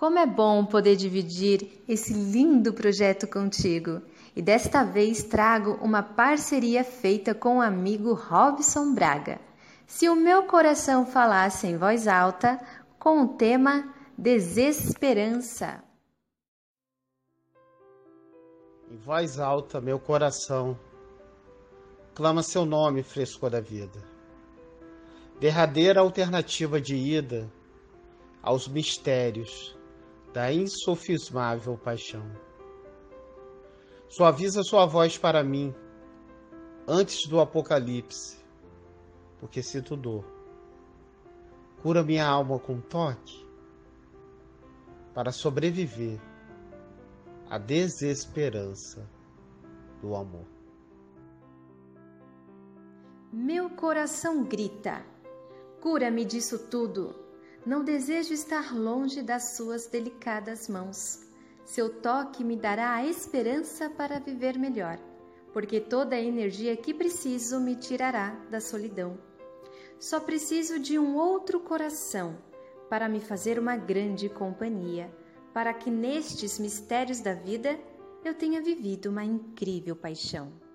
Como é bom poder dividir esse lindo projeto contigo. E desta vez trago uma parceria feita com o amigo Robson Braga. Se o meu coração falasse em voz alta, com o tema Desesperança. Em voz alta, meu coração clama seu nome, frescor da vida. Derradeira alternativa de ida aos mistérios da insofismável paixão. Suaviza sua voz para mim antes do apocalipse, porque sinto dor. Cura minha alma com toque para sobreviver à desesperança do amor. Meu coração grita: cura-me disso tudo não desejo estar longe das suas delicadas mãos. Seu toque me dará a esperança para viver melhor, porque toda a energia que preciso me tirará da solidão. Só preciso de um outro coração para me fazer uma grande companhia, para que nestes mistérios da vida eu tenha vivido uma incrível paixão.